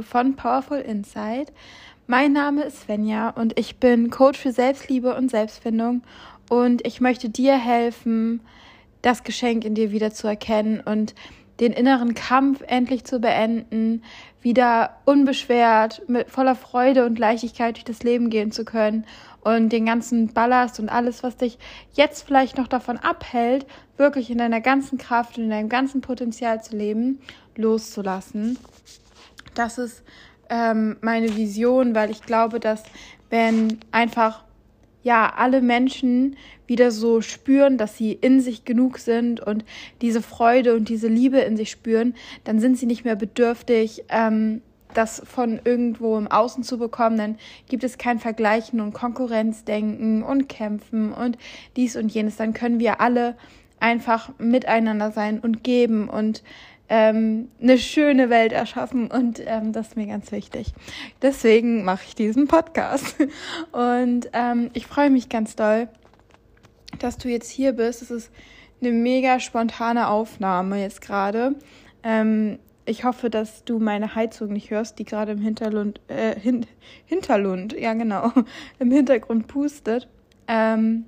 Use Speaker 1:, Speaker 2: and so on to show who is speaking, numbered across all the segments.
Speaker 1: von Powerful Insight. Mein Name ist Svenja und ich bin Coach für Selbstliebe und Selbstfindung und ich möchte dir helfen, das Geschenk in dir wieder zu erkennen und den inneren Kampf endlich zu beenden, wieder unbeschwert, mit voller Freude und Leichtigkeit durch das Leben gehen zu können und den ganzen Ballast und alles, was dich jetzt vielleicht noch davon abhält, wirklich in deiner ganzen Kraft und in deinem ganzen Potenzial zu leben, loszulassen. Das ist ähm, meine Vision, weil ich glaube, dass wenn einfach ja alle Menschen wieder so spüren, dass sie in sich genug sind und diese Freude und diese Liebe in sich spüren, dann sind sie nicht mehr bedürftig, ähm, das von irgendwo im Außen zu bekommen. Dann gibt es kein Vergleichen und Konkurrenzdenken und Kämpfen und dies und jenes. Dann können wir alle einfach miteinander sein und geben und ähm, eine schöne Welt erschaffen und ähm, das ist mir ganz wichtig. Deswegen mache ich diesen Podcast und ähm, ich freue mich ganz doll, dass du jetzt hier bist. Es ist eine mega spontane Aufnahme jetzt gerade. Ähm, ich hoffe, dass du meine Heizung nicht hörst, die gerade im Hinterlund, äh, hin, Hinterlund, ja genau, im Hintergrund pustet. Ähm,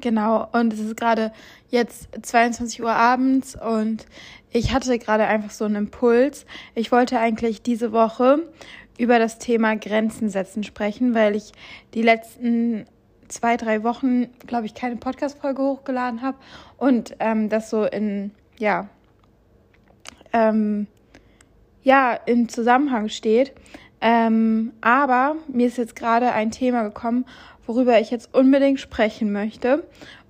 Speaker 1: genau, und es ist gerade jetzt 22 Uhr abends und ich hatte gerade einfach so einen Impuls. Ich wollte eigentlich diese Woche über das Thema Grenzen setzen sprechen, weil ich die letzten zwei, drei Wochen, glaube ich, keine Podcast-Folge hochgeladen habe und ähm, das so in, ja, ähm, ja, im Zusammenhang steht. Ähm, aber mir ist jetzt gerade ein Thema gekommen, worüber ich jetzt unbedingt sprechen möchte.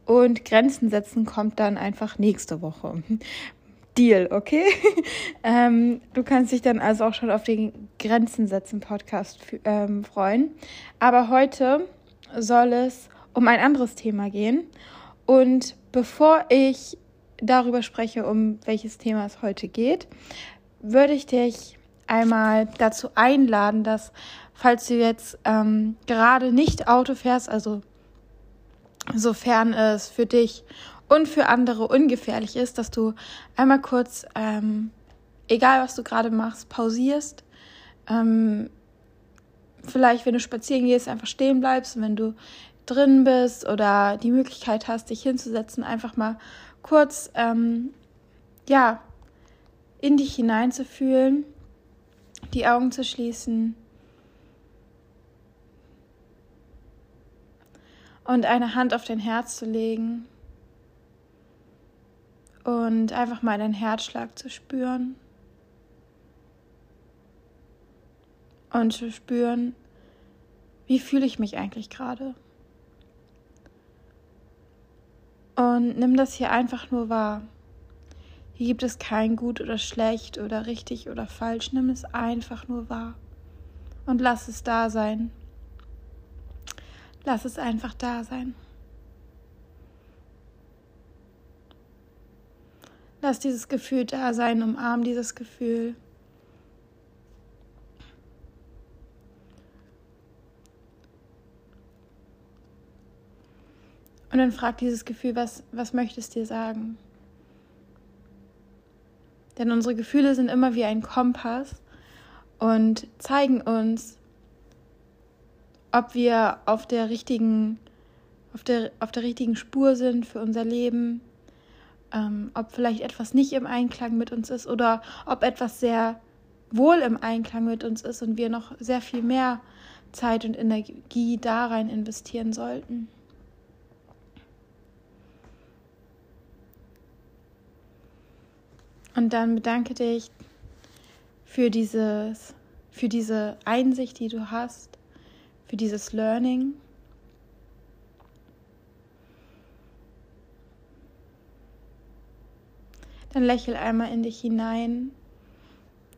Speaker 1: Und Grenzen setzen kommt dann einfach nächste Woche. Deal, okay? ähm, du kannst dich dann also auch schon auf den Grenzen setzen Podcast ähm, freuen. Aber heute soll es um ein anderes Thema gehen. Und bevor ich darüber spreche, um welches Thema es heute geht, würde ich dich einmal dazu einladen, dass, falls du jetzt ähm, gerade nicht Auto fährst, also sofern es für dich und für andere ungefährlich ist, dass du einmal kurz, ähm, egal was du gerade machst, pausierst. Ähm, vielleicht, wenn du spazieren gehst, einfach stehen bleibst und wenn du drin bist oder die Möglichkeit hast, dich hinzusetzen, einfach mal kurz, ähm, ja, in dich hineinzufühlen, die Augen zu schließen und eine Hand auf dein Herz zu legen und einfach mal deinen Herzschlag zu spüren und zu spüren, wie fühle ich mich eigentlich gerade. Und nimm das hier einfach nur wahr. Hier gibt es kein gut oder schlecht oder richtig oder falsch. Nimm es einfach nur wahr. Und lass es da sein. Lass es einfach da sein. Lass dieses Gefühl da sein, umarm dieses Gefühl. Und dann frag dieses Gefühl, was, was möchtest dir sagen? Denn unsere Gefühle sind immer wie ein Kompass und zeigen uns, ob wir auf der richtigen, auf der, auf der richtigen Spur sind für unser Leben, ähm, ob vielleicht etwas nicht im Einklang mit uns ist oder ob etwas sehr wohl im Einklang mit uns ist und wir noch sehr viel mehr Zeit und Energie da rein investieren sollten. Und dann bedanke dich für dieses, für diese Einsicht, die du hast, für dieses Learning. Dann lächel einmal in dich hinein,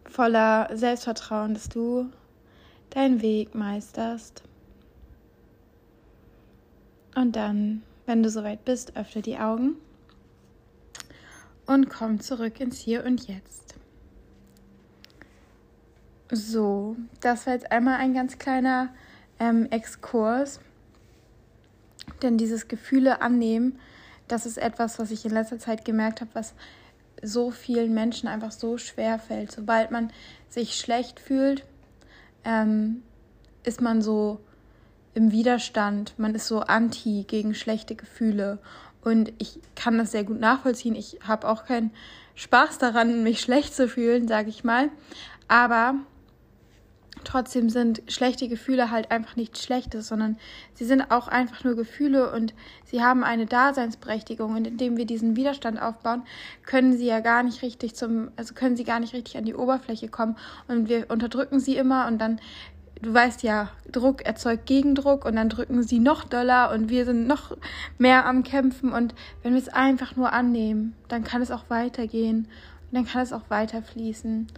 Speaker 1: voller Selbstvertrauen, dass du deinen Weg meisterst. Und dann, wenn du soweit bist, öffne die Augen und komm zurück ins Hier und Jetzt. So, das war jetzt einmal ein ganz kleiner ähm, Exkurs, denn dieses Gefühle annehmen, das ist etwas, was ich in letzter Zeit gemerkt habe, was so vielen Menschen einfach so schwer fällt. Sobald man sich schlecht fühlt, ähm, ist man so im Widerstand, man ist so anti gegen schlechte Gefühle. Und ich kann das sehr gut nachvollziehen. Ich habe auch keinen Spaß daran, mich schlecht zu fühlen, sage ich mal. Aber trotzdem sind schlechte Gefühle halt einfach nichts Schlechtes, sondern sie sind auch einfach nur Gefühle und sie haben eine Daseinsberechtigung. Und indem wir diesen Widerstand aufbauen, können sie ja gar nicht richtig zum, also können sie gar nicht richtig an die Oberfläche kommen. Und wir unterdrücken sie immer und dann, du weißt ja, Druck erzeugt Gegendruck und dann drücken sie noch doller und wir sind noch mehr am Kämpfen. Und wenn wir es einfach nur annehmen, dann kann es auch weitergehen und dann kann es auch weiter fließen.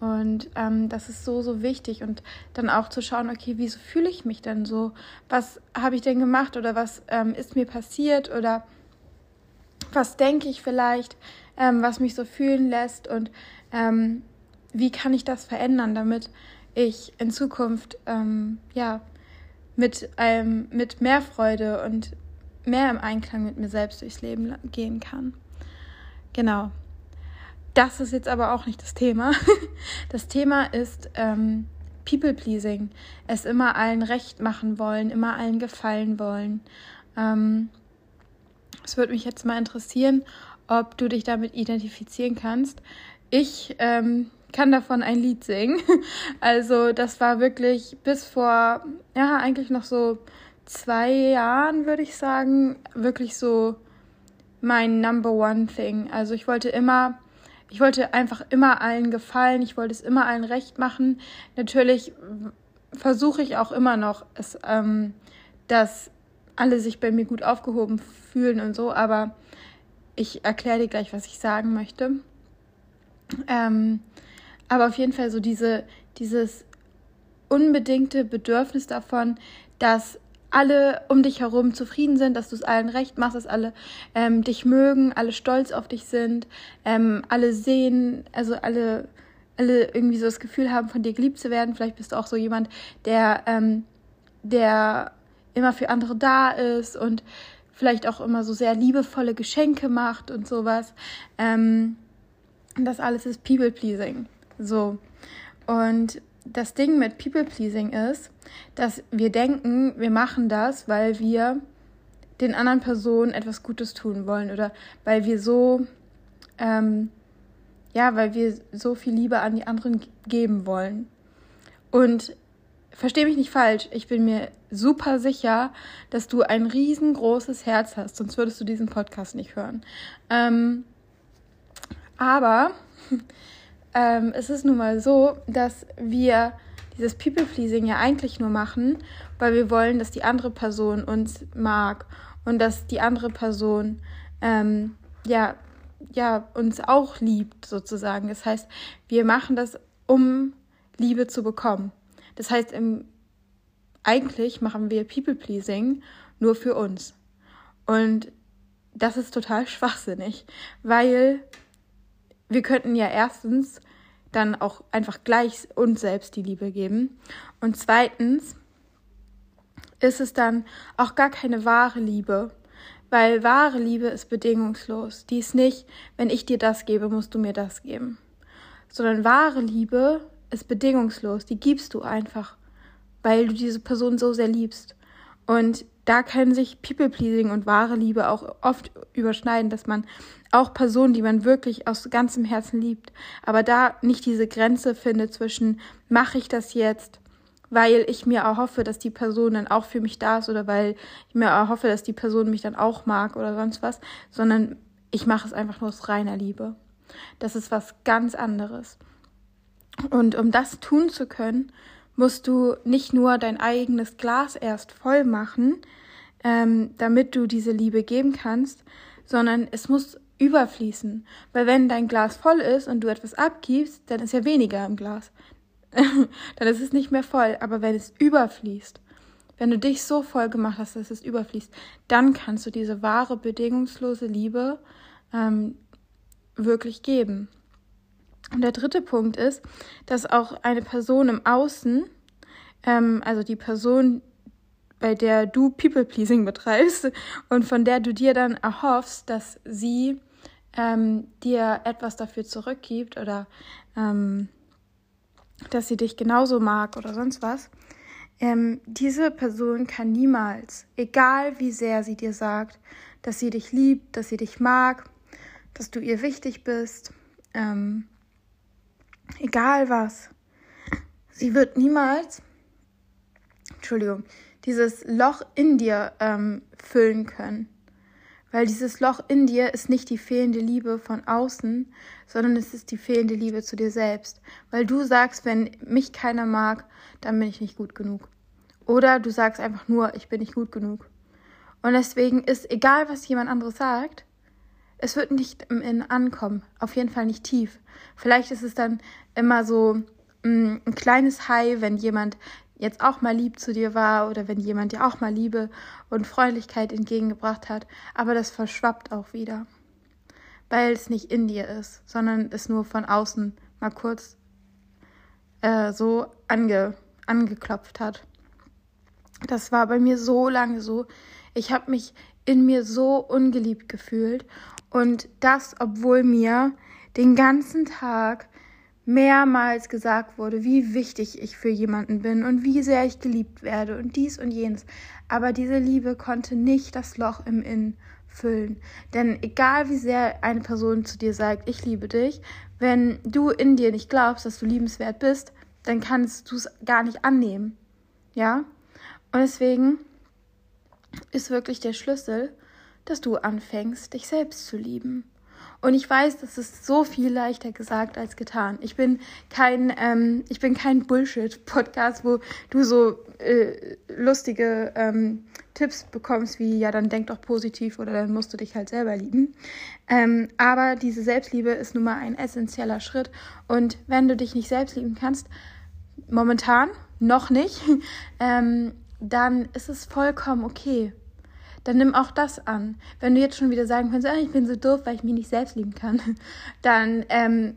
Speaker 1: Und ähm, das ist so, so wichtig. Und dann auch zu schauen, okay, wieso fühle ich mich denn so? Was habe ich denn gemacht oder was ähm, ist mir passiert oder was denke ich vielleicht, ähm, was mich so fühlen lässt und ähm, wie kann ich das verändern, damit ich in Zukunft ähm, ja mit, ähm, mit mehr Freude und mehr im Einklang mit mir selbst durchs Leben gehen kann. Genau. Das ist jetzt aber auch nicht das Thema. Das Thema ist ähm, People-Pleasing. Es immer allen recht machen wollen, immer allen gefallen wollen. Ähm, es würde mich jetzt mal interessieren, ob du dich damit identifizieren kannst. Ich ähm, kann davon ein Lied singen. Also das war wirklich bis vor, ja, eigentlich noch so zwei Jahren, würde ich sagen, wirklich so mein Number One Thing. Also ich wollte immer ich wollte einfach immer allen gefallen, ich wollte es immer allen recht machen. Natürlich versuche ich auch immer noch, es, ähm, dass alle sich bei mir gut aufgehoben fühlen und so, aber ich erkläre dir gleich, was ich sagen möchte. Ähm, aber auf jeden Fall so diese, dieses unbedingte Bedürfnis davon, dass alle um dich herum zufrieden sind, dass du es allen recht machst, dass alle ähm, dich mögen, alle stolz auf dich sind, ähm, alle sehen, also alle, alle irgendwie so das Gefühl haben, von dir geliebt zu werden. Vielleicht bist du auch so jemand, der, ähm, der immer für andere da ist und vielleicht auch immer so sehr liebevolle Geschenke macht und sowas. Ähm, das alles ist People-Pleasing. So. Und das Ding mit People-Pleasing ist, dass wir denken, wir machen das, weil wir den anderen Personen etwas Gutes tun wollen oder weil wir so, ähm, ja, weil wir so viel Liebe an die anderen geben wollen. Und verstehe mich nicht falsch, ich bin mir super sicher, dass du ein riesengroßes Herz hast, sonst würdest du diesen Podcast nicht hören. Ähm, aber ähm, es ist nun mal so, dass wir dieses People-Pleasing ja eigentlich nur machen, weil wir wollen, dass die andere Person uns mag und dass die andere Person ähm, ja, ja uns auch liebt sozusagen. Das heißt, wir machen das, um Liebe zu bekommen. Das heißt, im, eigentlich machen wir People-Pleasing nur für uns. Und das ist total schwachsinnig, weil wir könnten ja erstens dann auch einfach gleich uns selbst die Liebe geben. Und zweitens ist es dann auch gar keine wahre Liebe, weil wahre Liebe ist bedingungslos. Die ist nicht, wenn ich dir das gebe, musst du mir das geben. Sondern wahre Liebe ist bedingungslos. Die gibst du einfach, weil du diese Person so sehr liebst. Und da können sich People-Pleasing und wahre Liebe auch oft überschneiden, dass man auch Personen, die man wirklich aus ganzem Herzen liebt, aber da nicht diese Grenze findet zwischen, mache ich das jetzt, weil ich mir erhoffe, dass die Person dann auch für mich da ist oder weil ich mir erhoffe, dass die Person mich dann auch mag oder sonst was, sondern ich mache es einfach nur aus reiner Liebe. Das ist was ganz anderes. Und um das tun zu können, musst du nicht nur dein eigenes Glas erst voll machen, ähm, damit du diese Liebe geben kannst, sondern es muss überfließen. Weil wenn dein Glas voll ist und du etwas abgibst, dann ist ja weniger im Glas. dann ist es nicht mehr voll. Aber wenn es überfließt, wenn du dich so voll gemacht hast, dass es überfließt, dann kannst du diese wahre, bedingungslose Liebe ähm, wirklich geben. Und der dritte Punkt ist, dass auch eine Person im Außen, ähm, also die Person, bei der du People-Pleasing betreibst und von der du dir dann erhoffst, dass sie ähm, dir etwas dafür zurückgibt oder ähm, dass sie dich genauso mag oder sonst was, ähm, diese Person kann niemals, egal wie sehr sie dir sagt, dass sie dich liebt, dass sie dich mag, dass du ihr wichtig bist, ähm, egal was, sie wird niemals, Entschuldigung, dieses Loch in dir ähm, füllen können. Weil dieses Loch in dir ist nicht die fehlende Liebe von außen, sondern es ist die fehlende Liebe zu dir selbst. Weil du sagst, wenn mich keiner mag, dann bin ich nicht gut genug. Oder du sagst einfach nur, ich bin nicht gut genug. Und deswegen ist egal, was jemand anderes sagt, es wird nicht im Innen ankommen. Auf jeden Fall nicht tief. Vielleicht ist es dann immer so mm, ein kleines High, wenn jemand jetzt auch mal lieb zu dir war oder wenn jemand dir auch mal Liebe und Freundlichkeit entgegengebracht hat, aber das verschwappt auch wieder, weil es nicht in dir ist, sondern es nur von außen mal kurz äh, so ange, angeklopft hat. Das war bei mir so lange so. Ich habe mich in mir so ungeliebt gefühlt und das, obwohl mir den ganzen Tag mehrmals gesagt wurde, wie wichtig ich für jemanden bin und wie sehr ich geliebt werde und dies und jenes. Aber diese Liebe konnte nicht das Loch im Innen füllen. Denn egal wie sehr eine Person zu dir sagt, ich liebe dich, wenn du in dir nicht glaubst, dass du liebenswert bist, dann kannst du es gar nicht annehmen. Ja? Und deswegen ist wirklich der Schlüssel, dass du anfängst, dich selbst zu lieben. Und ich weiß, das ist so viel leichter gesagt als getan. Ich bin kein, ähm, ich bin kein Bullshit-Podcast, wo du so äh, lustige ähm, Tipps bekommst, wie ja, dann denk doch positiv oder dann musst du dich halt selber lieben. Ähm, aber diese Selbstliebe ist nun mal ein essentieller Schritt. Und wenn du dich nicht selbst lieben kannst, momentan noch nicht, ähm, dann ist es vollkommen okay dann nimm auch das an. Wenn du jetzt schon wieder sagen kannst, ah, ich bin so doof, weil ich mich nicht selbst lieben kann, dann ähm,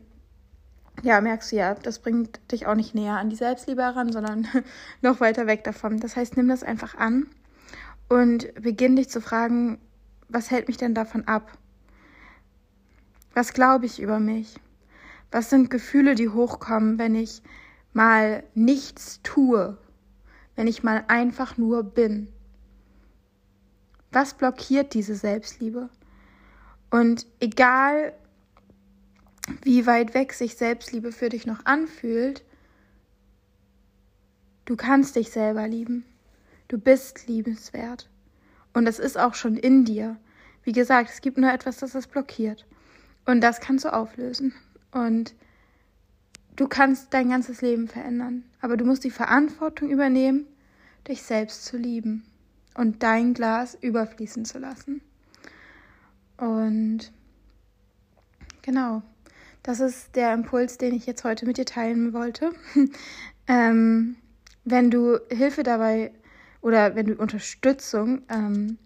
Speaker 1: ja, merkst du ja, das bringt dich auch nicht näher an die Selbstliebe heran, sondern noch weiter weg davon. Das heißt, nimm das einfach an und beginn dich zu fragen, was hält mich denn davon ab? Was glaube ich über mich? Was sind Gefühle, die hochkommen, wenn ich mal nichts tue? Wenn ich mal einfach nur bin? Was blockiert diese Selbstliebe? Und egal, wie weit weg sich Selbstliebe für dich noch anfühlt, du kannst dich selber lieben. Du bist liebenswert. Und das ist auch schon in dir. Wie gesagt, es gibt nur etwas, das das blockiert. Und das kannst du auflösen. Und du kannst dein ganzes Leben verändern. Aber du musst die Verantwortung übernehmen, dich selbst zu lieben und dein Glas überfließen zu lassen. Und genau, das ist der Impuls, den ich jetzt heute mit dir teilen wollte. ähm, wenn du Hilfe dabei oder wenn du Unterstützung ähm,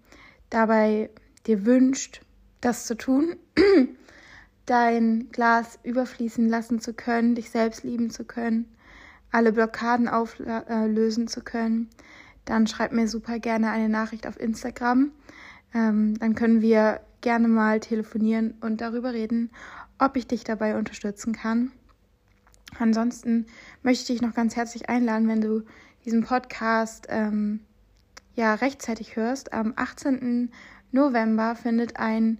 Speaker 1: dabei dir wünscht, das zu tun, dein Glas überfließen lassen zu können, dich selbst lieben zu können, alle Blockaden auflösen zu können, dann schreib mir super gerne eine Nachricht auf Instagram. Ähm, dann können wir gerne mal telefonieren und darüber reden, ob ich dich dabei unterstützen kann. Ansonsten möchte ich dich noch ganz herzlich einladen, wenn du diesen Podcast ähm, ja rechtzeitig hörst. Am 18. November findet ein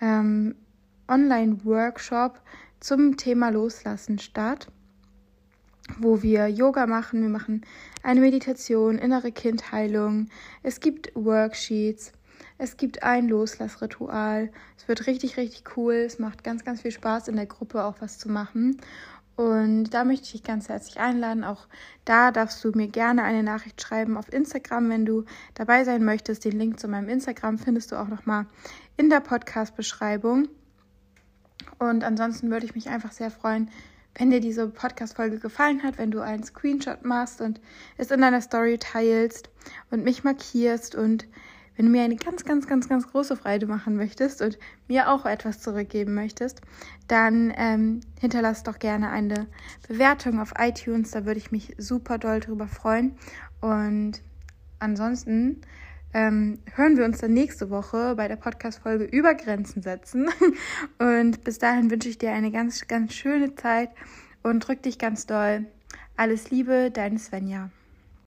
Speaker 1: ähm, Online-Workshop zum Thema Loslassen statt wo wir Yoga machen, wir machen eine Meditation, innere Kindheilung, es gibt Worksheets, es gibt ein Loslassritual. Es wird richtig, richtig cool. Es macht ganz, ganz viel Spaß, in der Gruppe auch was zu machen. Und da möchte ich dich ganz herzlich einladen. Auch da darfst du mir gerne eine Nachricht schreiben auf Instagram, wenn du dabei sein möchtest. Den Link zu meinem Instagram findest du auch nochmal in der Podcast-Beschreibung. Und ansonsten würde ich mich einfach sehr freuen, wenn dir diese Podcast-Folge gefallen hat, wenn du einen Screenshot machst und es in deiner Story teilst und mich markierst und wenn du mir eine ganz, ganz, ganz, ganz große Freude machen möchtest und mir auch etwas zurückgeben möchtest, dann ähm, hinterlass doch gerne eine Bewertung auf iTunes. Da würde ich mich super doll drüber freuen. Und ansonsten ähm, hören wir uns dann nächste Woche bei der Podcast-Folge über Grenzen setzen. Und bis dahin wünsche ich dir eine ganz, ganz schöne Zeit und drück dich ganz doll. Alles Liebe, deine Svenja.